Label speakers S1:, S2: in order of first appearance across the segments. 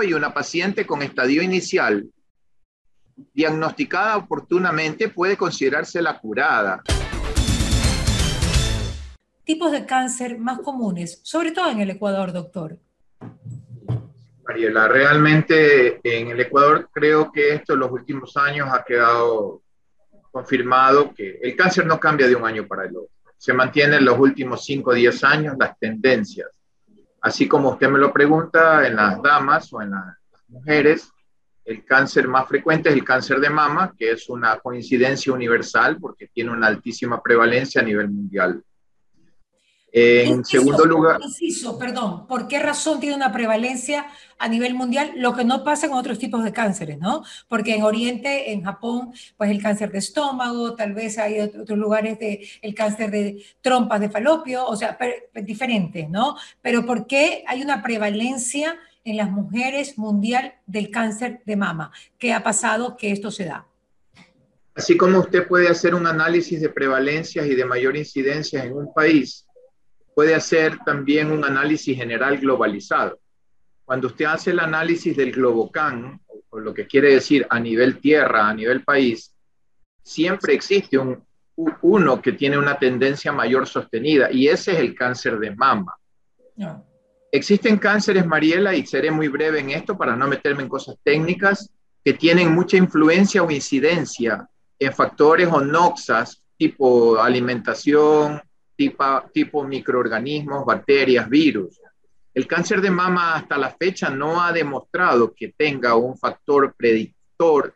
S1: hoy una paciente con estadio inicial diagnosticada oportunamente puede considerarse la curada.
S2: Tipos de cáncer más comunes, sobre todo en el Ecuador, doctor.
S1: Mariela, realmente en el Ecuador creo que esto en los últimos años ha quedado confirmado que el cáncer no cambia de un año para el otro. Se mantiene en los últimos 5 o 10 años las tendencias. Así como usted me lo pregunta en las damas o en las mujeres, el cáncer más frecuente es el cáncer de mama, que es una coincidencia universal porque tiene una altísima prevalencia a nivel mundial.
S2: En segundo lugar. Perdón, ¿por qué razón tiene una prevalencia a nivel mundial? Lo que no pasa con otros tipos de cánceres, ¿no? Porque en Oriente, en Japón, pues el cáncer de estómago, tal vez hay otros lugares de el cáncer de trompas de falopio, o sea, diferentes, ¿no? Pero ¿por qué hay una prevalencia en las mujeres mundial del cáncer de mama? ¿Qué ha pasado que esto se da?
S1: Así como usted puede hacer un análisis de prevalencias y de mayor incidencia en un país, puede hacer también un análisis general globalizado. Cuando usted hace el análisis del Globocan, o lo que quiere decir a nivel tierra, a nivel país, siempre existe un, uno que tiene una tendencia mayor sostenida y ese es el cáncer de mama. Existen cánceres, Mariela, y seré muy breve en esto para no meterme en cosas técnicas, que tienen mucha influencia o incidencia en factores o noxas tipo alimentación, tipo, microorganismos, bacterias, virus. El cáncer de mama hasta la fecha no ha demostrado que tenga un factor predictor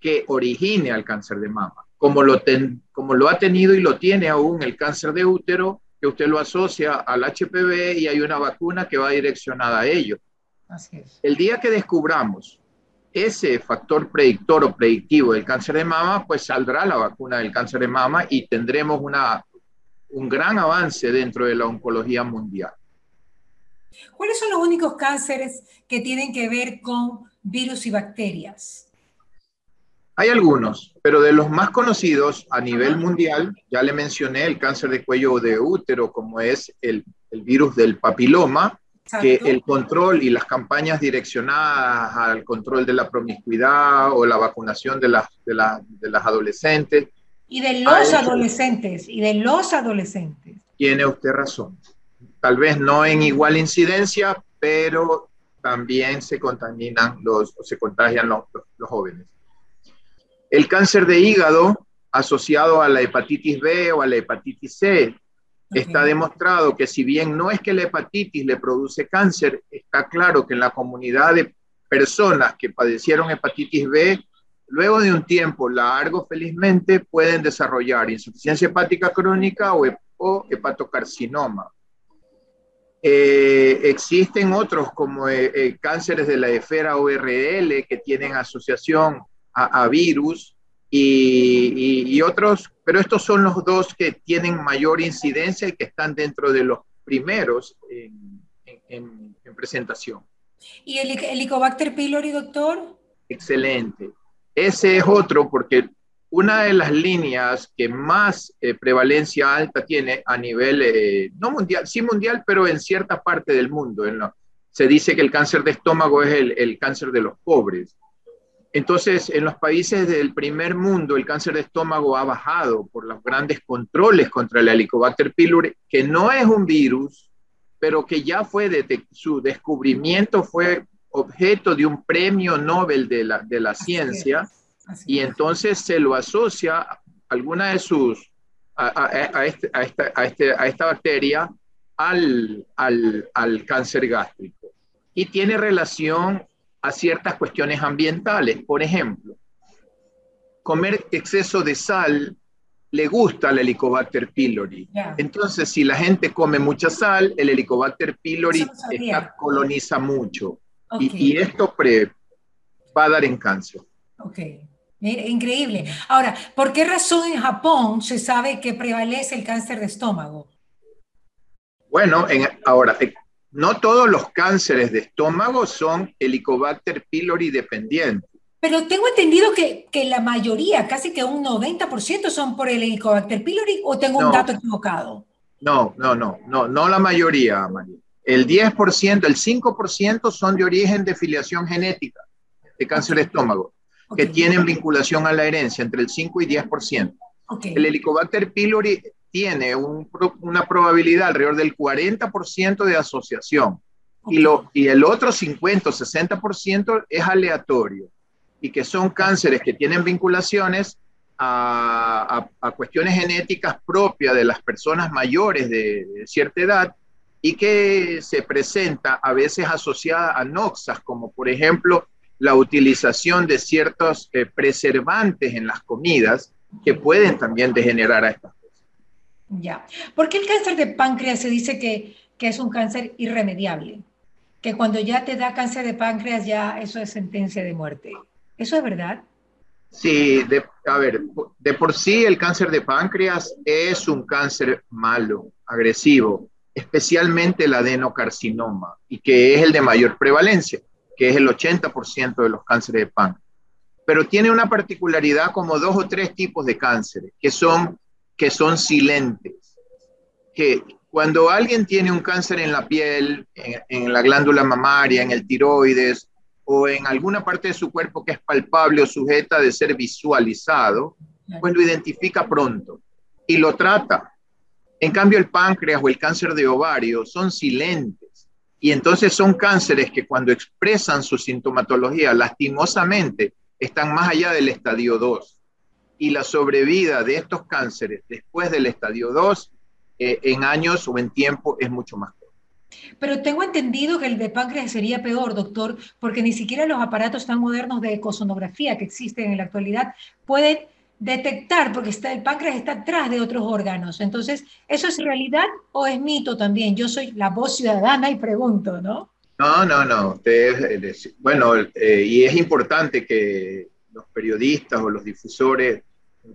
S1: que origine al cáncer de mama, como lo, como lo ha tenido y lo tiene aún el cáncer de útero, que usted lo asocia al HPV y hay una vacuna que va direccionada a ello. El día que descubramos ese factor predictor o predictivo del cáncer de mama, pues saldrá la vacuna del cáncer de mama y tendremos una un gran avance dentro de la oncología mundial.
S2: ¿Cuáles son los únicos cánceres que tienen que ver con virus y bacterias?
S1: Hay algunos, pero de los más conocidos a nivel mundial, ya le mencioné el cáncer de cuello de útero, como es el, virus del papiloma, que el control y las campañas direccionadas al control de la promiscuidad o la vacunación de las, de las adolescentes
S2: y de los adolescentes, y de los adolescentes.
S1: Tiene usted razón. Tal vez no en igual incidencia, pero también se contaminan los, se contagian los, los jóvenes. El cáncer de hígado asociado a la hepatitis B o a la hepatitis C. Está demostrado que si bien no es que la hepatitis le produce cáncer, está claro que en la comunidad de personas que padecieron hepatitis B Luego de un tiempo largo, felizmente, pueden desarrollar insuficiencia hepática crónica o, hepatocarcinoma. Eh, existen otros como eh, eh, cánceres de la esfera ORL que tienen asociación a, virus y, otros, pero estos son los dos que tienen mayor incidencia y que están dentro de los primeros en, presentación.
S2: ¿Y el Helicobacter pylori, doctor?
S1: Excelente. Ese es otro porque una de las líneas que más eh, prevalencia alta tiene a nivel, eh, no mundial, sí mundial, pero en cierta parte del mundo. se dice que el cáncer de estómago es el, cáncer de los pobres. Entonces, en los países del primer mundo, el cáncer de estómago ha bajado por los grandes controles contra el Helicobacter pylori, que no es un virus, pero que ya fue, su descubrimiento fue objeto de un premio Nobel de la, de la ciencia y entonces se lo asocia alguna de sus, a, este, a, esta, a, este, a esta bacteria al, al, al cáncer gástrico y tiene relación a ciertas cuestiones ambientales. Por ejemplo, comer exceso de sal le gusta al Helicobacter pylori. Entonces, si la gente come mucha sal, el Helicobacter pylori coloniza mucho. Y, esto va a dar en cáncer.
S2: Ok. Increíble. Ahora, ¿por qué razón en Japón se sabe que prevalece el cáncer de estómago?
S1: Bueno, en, ahora, eh, no todos los cánceres de estómago son Helicobacter pylori dependientes.
S2: Pero tengo entendido que, que, la mayoría, casi que un 90% son por el Helicobacter pylori o tengo un dato equivocado.
S1: No, no, no, no, no la mayoría, María. El 10%, el 5% son de origen de filiación genética, de cáncer de estómago, que tienen vinculación a la herencia, entre el 5 y 10%. El Helicobacter pylori tiene una probabilidad alrededor del 40% de asociación. Y, lo, y el otro 50 o 60% es aleatorio y que son cánceres que tienen vinculaciones a, cuestiones genéticas propias de las personas mayores de, cierta edad y que se presenta a veces asociada a noxas, como por ejemplo la utilización de ciertos eh, preservantes en las comidas que pueden también degenerar a estas cosas.
S2: Ya. ¿Por qué el cáncer de páncreas se dice que, que es un cáncer irremediable? Que cuando ya te da cáncer de páncreas ya eso es sentencia de muerte. ¿Eso es verdad?
S1: Sí, de, a ver, de por sí el cáncer de páncreas es un cáncer malo, agresivo, especialmente el adenocarcinoma, y que es el de mayor prevalencia, que es el 80% de los cánceres de páncreas. Pero tiene una particularidad como dos o tres tipos de cánceres, que son, que son silentes, que cuando alguien tiene un cáncer en la piel, en, en la glándula mamaria, en el tiroides, o en alguna parte de su cuerpo que es palpable o sujeta de ser visualizado, pues lo identifica pronto y lo trata. En cambio, el páncreas o el cáncer de ovario son silentes y entonces son cánceres que cuando expresan su sintomatología, lastimosamente, están más allá del estadio 2. Y la sobrevida de estos cánceres después del estadio 2, eh, en años o en tiempo, es mucho más
S2: pero tengo entendido que el de páncreas sería peor, doctor, porque ni siquiera los aparatos tan modernos de ecosonografía que existen en la actualidad pueden detectar, porque está, el páncreas está atrás de otros órganos. Entonces, ¿eso es realidad o es mito también? Yo soy la voz ciudadana y pregunto, ¿no?
S1: No, no, no. bueno, eh, y es importante que los periodistas o los difusores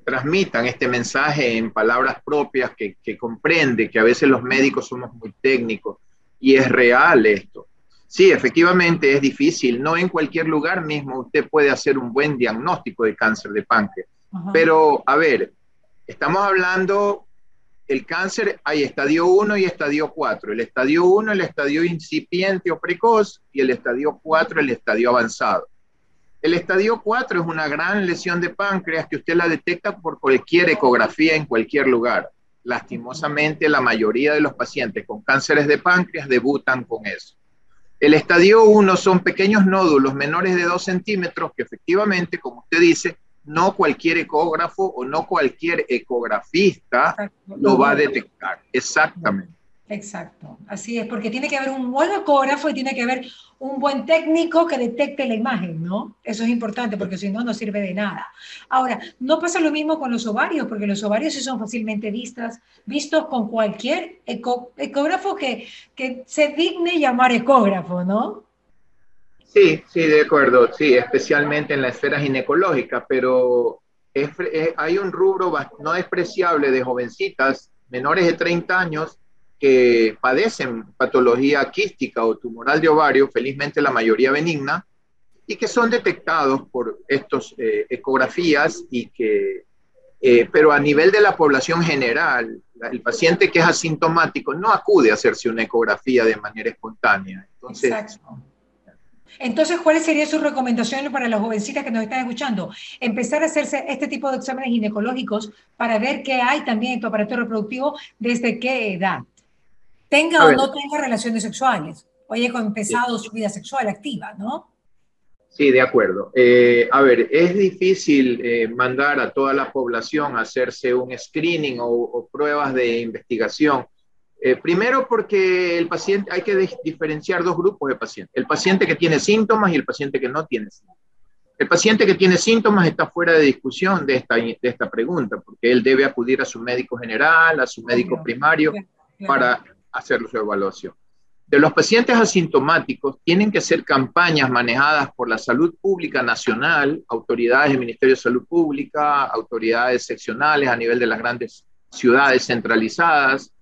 S1: transmitan este mensaje en palabras propias que, que comprende que a veces los médicos somos muy técnicos y es real esto. Sí, efectivamente es difícil. No en cualquier lugar mismo usted puede hacer un buen diagnóstico de cáncer de páncreas. Pero, a ver, estamos hablando, el cáncer hay estadio 1 y estadio 4. El estadio 1, el estadio incipiente o precoz, y el estadio 4, el estadio avanzado. El estadio 4 es una gran lesión de páncreas que usted la detecta por cualquier ecografía en cualquier lugar lastimosamente la mayoría de los pacientes con cánceres de páncreas debutan con eso. El estadio 1 son pequeños nódulos menores de 2 centímetros que efectivamente, como usted dice, no cualquier ecógrafo o no cualquier ecografista lo va a detectar. Exactamente.
S2: Exacto, así es, porque tiene que haber un buen ecógrafo y tiene que haber un buen técnico que detecte la imagen, ¿no? Eso es importante porque si no, no sirve de nada. Ahora, no pasa lo mismo con los ovarios, porque los ovarios sí son fácilmente vistas, vistos con cualquier ecógrafo que, que se digne llamar ecógrafo, ¿no?
S1: Sí, sí, de acuerdo, sí, especialmente en la esfera ginecológica, pero hay un rubro no despreciable de jovencitas menores de 30 años que padecen patología quística o tumoral de ovario, felizmente la mayoría benigna, y que son detectados por estas eh, ecografías y que, eh, pero a nivel de la población general, el paciente que es asintomático no acude a hacerse una ecografía de manera espontánea. Entonces, Exacto.
S2: Entonces, ¿cuáles serían sus recomendaciones para las jovencitas que nos están escuchando? Empezar a hacerse este tipo de exámenes ginecológicos para ver qué hay también en tu aparato reproductivo, desde qué edad tenga o no tenga relaciones sexuales, o haya empezado su vida sexual activa, ¿no?
S1: Sí, de acuerdo. Eh, a ver, es difícil eh, mandar a toda la población a hacerse un screening o, pruebas de investigación. Eh, primero porque el paciente, hay que diferenciar dos grupos de pacientes. El paciente que tiene síntomas y el paciente que no tiene síntomas. El paciente que tiene síntomas está fuera de discusión de esta, de esta pregunta, porque él debe acudir a su médico general, a su médico primario, para hacer su evaluación. De los pacientes asintomáticos, tienen que ser campañas manejadas por la salud pública nacional, autoridades del Ministerio de Salud Pública, autoridades seccionales a nivel de las grandes ciudades centralizadas.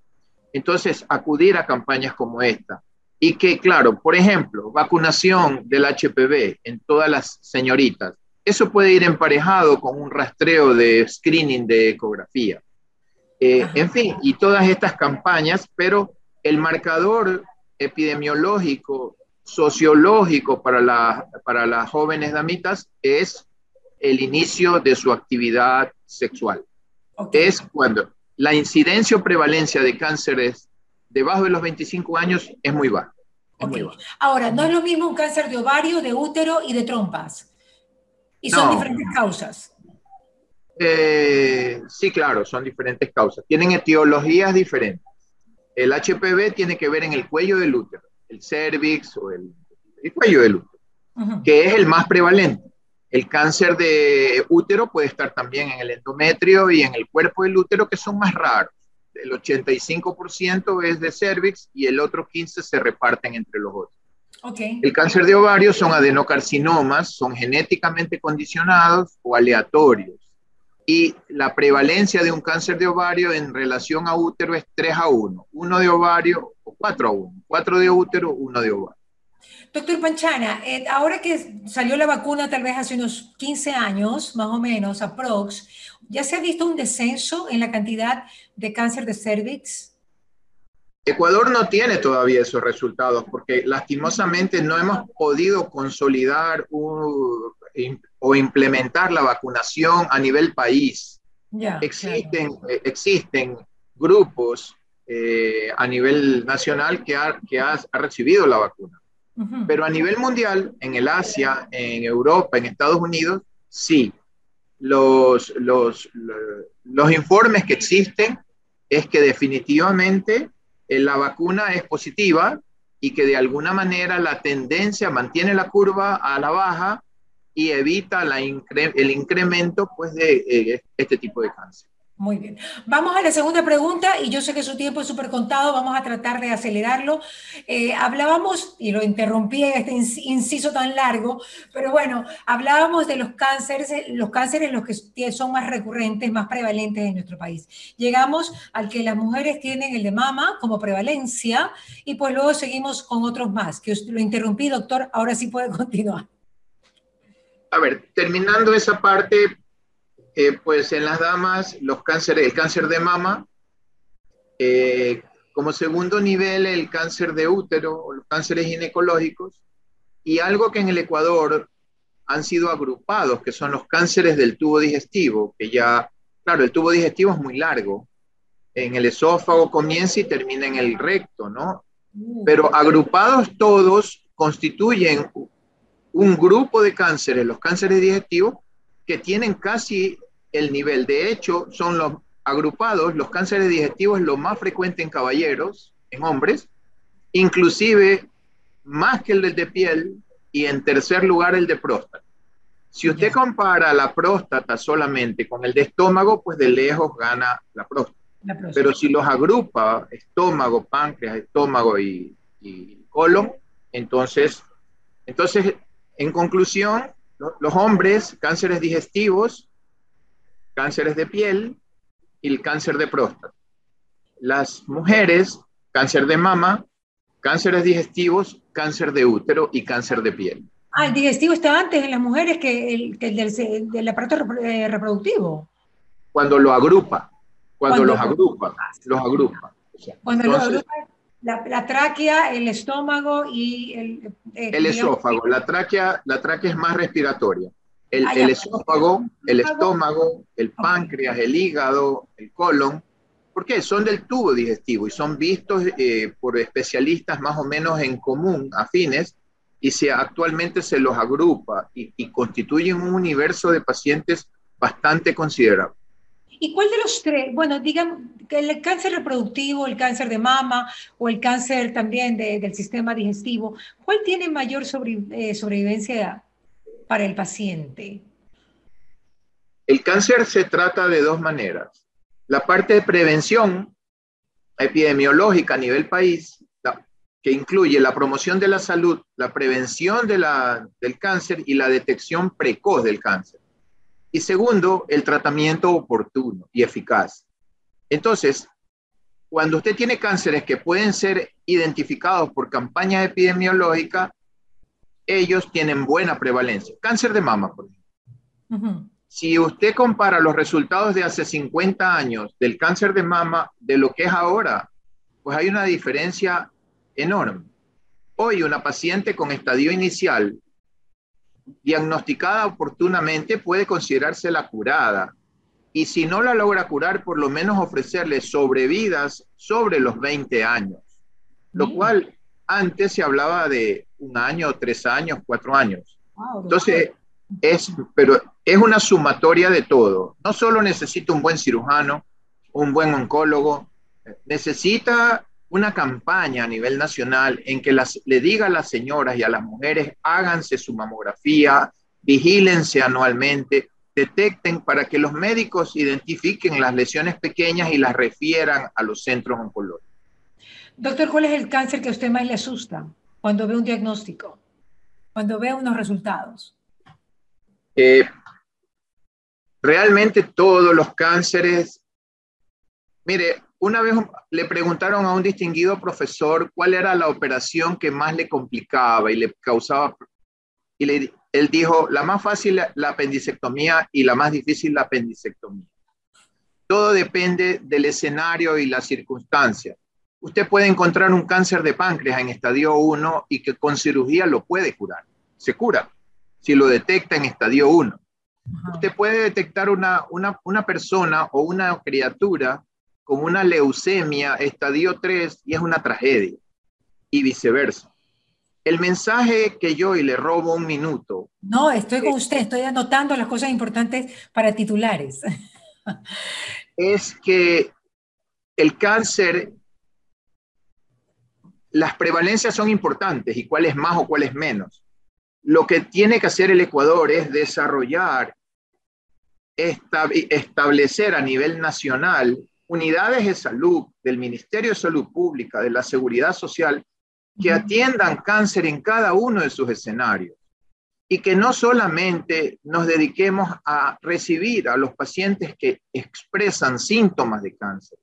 S1: Entonces, acudir a campañas como esta. Y que, claro, por ejemplo, vacunación del HPV en todas las señoritas. Eso puede ir emparejado con un rastreo de screening de ecografía. Eh, en fin, y todas estas campañas, pero el marcador epidemiológico, sociológico para, la, para las jóvenes damitas es el inicio de su actividad sexual. Es cuando la incidencia o prevalencia de cánceres debajo de los 25 años es muy baja.
S2: Ahora, no es lo mismo un cáncer de ovario, de útero y de trompas. Y son diferentes causas.
S1: Eh, sí, claro, son diferentes causas. Tienen etiologías diferentes. El HPV tiene que ver en el cuello del útero, el cervix o el, cuello del útero, que es el más prevalente. El cáncer de útero puede estar también en el endometrio y en el cuerpo del útero, que son más raros. El 85% es de cervix y el otro 15% se reparten entre los otros. Okay. El cáncer de ovario son adenocarcinomas, son genéticamente condicionados o aleatorios. Y la prevalencia de un cáncer de ovario en relación a útero es 3 a 1. Uno de ovario o 4 a 1. 4 de útero, 1 de ovario.
S2: Doctor Panchana, eh, ahora que salió la vacuna tal vez hace unos 15 años, más o menos, aprox, ¿ya se ha visto un descenso en la cantidad de cáncer de cervix?
S1: Ecuador no tiene todavía esos resultados porque lastimosamente no hemos podido consolidar o implementar la vacunación a nivel país. existen, eh, existen grupos eh, a nivel nacional que, ha, que ha recibido la vacuna pero a nivel mundial, en el Asia, en Europa, en Estados Unidos, sí. Los, los, los informes que existen es que definitivamente eh, la vacuna es positiva y que de alguna manera la tendencia mantiene la curva a la baja y evita la el incremento pues, de eh, este tipo de cáncer.
S2: Muy bien. Vamos a la segunda pregunta y yo sé que su tiempo es súper contado, vamos a tratar de acelerarlo. Eh, hablábamos, y lo interrumpí en este inciso tan largo, pero bueno, hablábamos de los cánceres, los cánceres los que son más recurrentes, más prevalentes en nuestro país. Llegamos al que las mujeres tienen el de mama como prevalencia y pues luego seguimos con otros más, que lo interrumpí, doctor, ahora sí puede continuar.
S1: A ver, terminando esa parte, eh, pues en las damas, los cánceres, el cáncer de mama, eh, como segundo nivel el cáncer de útero o los cánceres ginecológicos, y algo que en el Ecuador han sido agrupados, que son los cánceres del tubo digestivo, que ya, claro, el tubo digestivo es muy largo, en el esófago comienza y termina en el recto, ¿no? Pero agrupados todos constituyen un grupo de cánceres, los cánceres digestivos, que tienen casi el nivel. De hecho, son los agrupados, los cánceres digestivos lo más frecuente en caballeros, en hombres, inclusive más que el del de piel y en tercer lugar el de próstata. Si usted compara la próstata solamente con el de estómago, pues de lejos gana la próstata. Pero si los agrupa, estómago, páncreas, estómago y, y colon, entonces, entonces, en conclusión, los hombres, cánceres digestivos, cánceres de piel y el cáncer de próstata. Las mujeres, cáncer de mama, cánceres digestivos, cáncer de útero y cáncer de piel.
S2: Ah, el digestivo está antes en las mujeres que el, del, aparato eh, reproductivo.
S1: Cuando lo agrupa, cuando, los agrupa, los agrupa.
S2: cuando lo agrupa la, tráquea, el estómago y el...
S1: Eh, el esófago, la tráquea, la tráquea es más respiratoria. El, el esófago, el estómago, el páncreas, el hígado, el colon, porque son del tubo digestivo y son vistos eh, por especialistas más o menos en común, afines, y se, actualmente se los agrupa y, y constituyen un universo de pacientes bastante considerable.
S2: ¿Y cuál de los tres? Bueno, digan el cáncer reproductivo, el cáncer de mama o el cáncer también del sistema digestivo, ¿cuál tiene mayor eh, sobrevivencia para el paciente?
S1: El cáncer se trata de dos maneras. La parte de prevención epidemiológica a nivel país, que incluye la promoción de la salud, la prevención de la, del cáncer y la detección precoz del cáncer. Y segundo, el tratamiento oportuno y eficaz. Entonces, cuando usted tiene cánceres que pueden ser identificados por campaña epidemiológica, ellos tienen buena prevalencia. Cáncer de mama, por ejemplo. Si usted compara los resultados de hace 50 años del cáncer de mama de lo que es ahora, pues hay una diferencia enorme. Hoy una paciente con estadio inicial diagnosticada oportunamente puede considerarse la curada. Y si no la logra curar, por lo menos ofrecerle sobrevidas sobre los 20 años. Lo cual antes se hablaba de un año, tres años, cuatro años. Entonces, es, pero es una sumatoria de todo. No solo necesita un buen cirujano, un buen oncólogo, necesita una campaña a nivel nacional en que las, le diga a las señoras y a las mujeres, háganse su mamografía, vigílense anualmente, detecten para que los médicos identifiquen las lesiones pequeñas y las refieran a los centros oncológicos.
S2: Doctor, ¿cuál es el cáncer que a usted más le asusta cuando ve un diagnóstico, cuando ve unos resultados?
S1: Eh, realmente todos los cánceres, mire, una vez le preguntaron a un distinguido profesor cuál era la operación que más le complicaba y le causaba, y le, él dijo, la más fácil la apendicectomía y la más difícil la apendicectomía. Todo depende del escenario y las circunstancias. Usted puede encontrar un cáncer de páncreas en estadio 1 y que con cirugía lo puede curar. Se cura si lo detecta en estadio 1. Usted puede detectar una, una, una persona o una criatura con una leucemia estadio 3 y es una tragedia. Y viceversa. El mensaje que yo y le robo un minuto.
S2: No, estoy con usted, estoy anotando las cosas importantes para titulares.
S1: Es que el cáncer las prevalencias son importantes y cuál es más o cuál es menos. Lo que tiene que hacer el Ecuador es desarrollar, establecer a nivel nacional unidades de salud del Ministerio de Salud Pública, de la Seguridad Social, que atiendan cáncer en cada uno de sus escenarios y que no solamente nos dediquemos a recibir a los pacientes que expresan síntomas de cáncer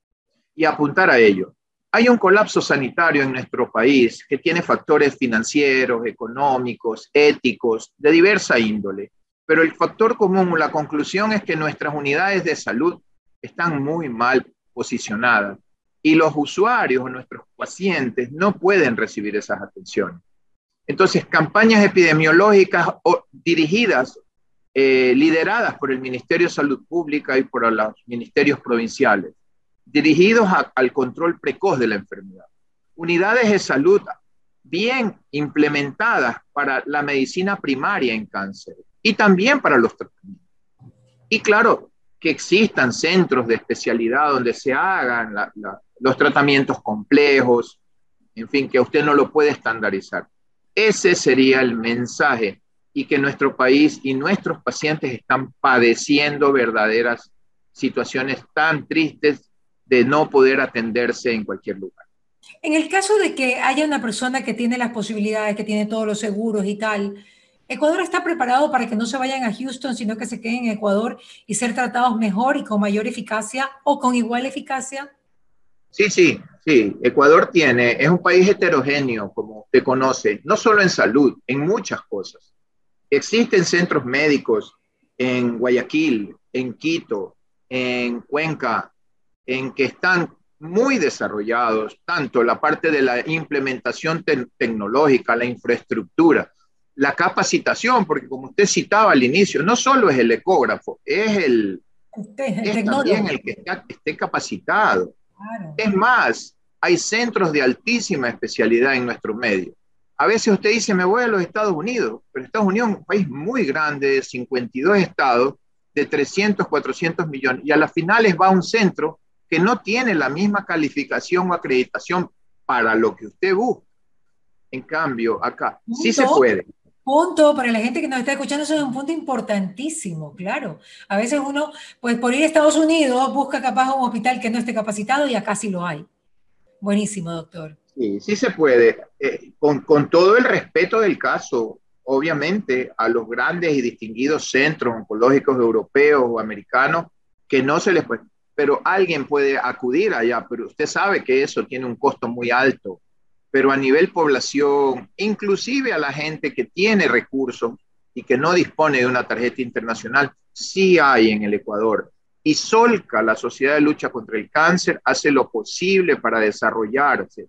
S1: y apuntar a ello, hay un colapso sanitario en nuestro país que tiene factores financieros, económicos, éticos, de diversa índole. Pero el factor común, la conclusión es que nuestras unidades de salud están muy mal posicionadas y los usuarios, nuestros pacientes, no pueden recibir esas atenciones. Entonces, campañas epidemiológicas dirigidas, eh, lideradas por el Ministerio de Salud Pública y por los ministerios provinciales, dirigidos al control precoz de la enfermedad. Unidades de salud bien implementadas para la medicina primaria en cáncer y también para los tratamientos. Y claro, que existan centros de especialidad donde se hagan los tratamientos complejos, en fin, que usted no lo puede estandarizar. Ese sería el mensaje y que nuestro país y nuestros pacientes están padeciendo verdaderas situaciones tan tristes de no poder atenderse en cualquier lugar.
S2: En el caso de que haya una persona que tiene las posibilidades, que tiene todos los seguros y tal, ¿Ecuador está preparado para que no se vayan a Houston, sino que se queden en Ecuador y ser tratados mejor y con mayor eficacia o con igual eficacia?
S1: Sí, sí, sí. Ecuador tiene, es un país heterogéneo, como usted conoce, no solo en salud, en muchas cosas. Existen centros médicos en Guayaquil, en Quito, en Cuenca, en que están muy desarrollados, tanto la parte de la implementación tecnológica, la infraestructura, la capacitación, porque como usted citaba al inicio, no solo es el ecógrafo, es el, es también el que esté capacitado. Es más, hay centros de altísima especialidad en nuestro medio. A veces usted dice, me voy a los Estados Unidos, pero Estados Unidos es un país muy grande, de 52 estados, de 300, 400 millones, y a las finales va a un centro que no tiene la misma calificación o acreditación para lo que usted busca. En cambio, acá sí se puede.
S2: Punto, para la gente que nos está escuchando, eso es un punto importantísimo, claro. A veces uno, pues por ir a Estados Unidos, busca capaz un hospital que no esté capacitado y acá sí lo hay. Buenísimo, doctor.
S1: Sí, sí se puede. Eh, con, con todo el respeto del caso, obviamente, a los grandes y distinguidos centros oncológicos europeos o americanos, que no se les puede pero alguien puede acudir allá, pero usted sabe que eso tiene un costo muy alto. Pero a nivel población, inclusive a la gente que tiene recursos y que no dispone de una tarjeta internacional, sí hay en el Ecuador. Y Solca, la Sociedad de Lucha contra el Cáncer, hace lo posible para desarrollarse.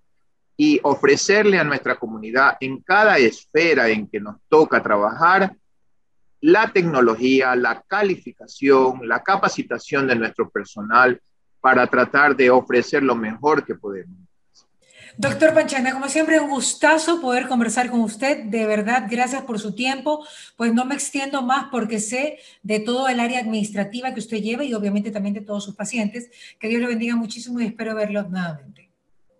S1: y ofrecerle a nuestra comunidad en cada esfera en que nos toca trabajar la tecnología, la calificación, la capacitación de nuestro personal para tratar de ofrecer lo mejor que podemos.
S2: Doctor Panchana, como siempre, un gustazo poder conversar con usted. De verdad, gracias por su tiempo. Pues no me extiendo más porque sé de todo el área administrativa que usted lleva y obviamente también de todos sus pacientes. Que Dios lo bendiga muchísimo y espero verlos nuevamente.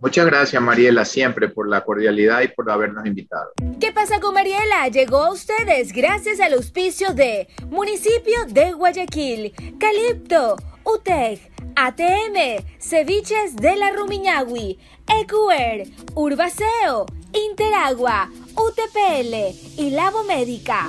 S1: Muchas gracias, Mariela, siempre por la cordialidad y por habernos invitado.
S3: ¿Qué pasa con Mariela? Llegó a ustedes gracias al auspicio de Municipio de Guayaquil, Calipto, UTEC, ATM, Ceviches de la Rumiñahui, EQR, Urbaceo, Interagua, UTPL y Labo Médica.